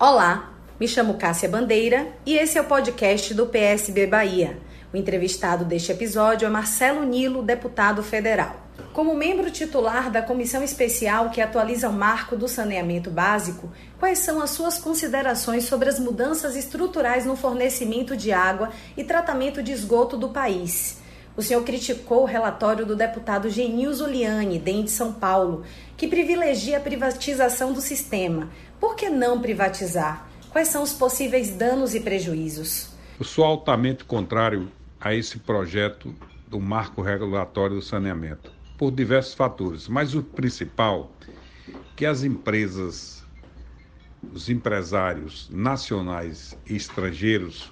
Olá, me chamo Cássia Bandeira e esse é o podcast do PSB Bahia. O entrevistado deste episódio é Marcelo Nilo, deputado federal. Como membro titular da comissão especial que atualiza o marco do saneamento básico, quais são as suas considerações sobre as mudanças estruturais no fornecimento de água e tratamento de esgoto do país? O senhor criticou o relatório do deputado Genil Zuliani, DEM de São Paulo, que privilegia a privatização do sistema, por que não privatizar? Quais são os possíveis danos e prejuízos? Eu sou altamente contrário a esse projeto do marco regulatório do saneamento, por diversos fatores, mas o principal que as empresas, os empresários nacionais e estrangeiros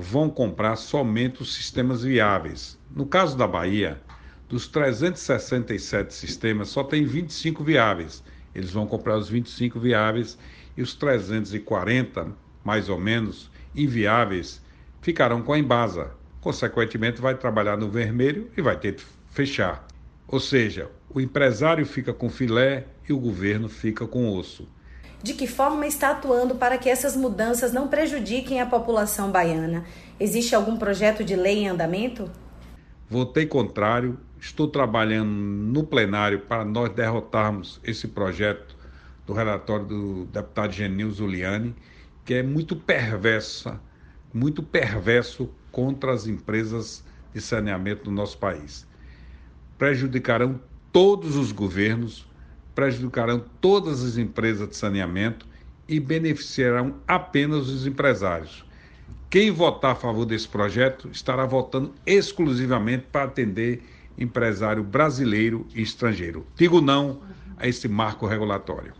vão comprar somente os sistemas viáveis. No caso da Bahia, dos 367 sistemas, só tem 25 viáveis eles vão comprar os 25 viáveis e os 340, mais ou menos, inviáveis, ficarão com a Embasa. Consequentemente, vai trabalhar no vermelho e vai ter que fechar. Ou seja, o empresário fica com filé e o governo fica com osso. De que forma está atuando para que essas mudanças não prejudiquem a população baiana? Existe algum projeto de lei em andamento? Votei contrário Estou trabalhando no plenário para nós derrotarmos esse projeto do relatório do deputado Genil Zuliani, que é muito perversa, muito perverso contra as empresas de saneamento do nosso país. Prejudicarão todos os governos, prejudicarão todas as empresas de saneamento e beneficiarão apenas os empresários. Quem votar a favor desse projeto estará votando exclusivamente para atender empresário brasileiro e estrangeiro. Digo não a esse marco regulatório.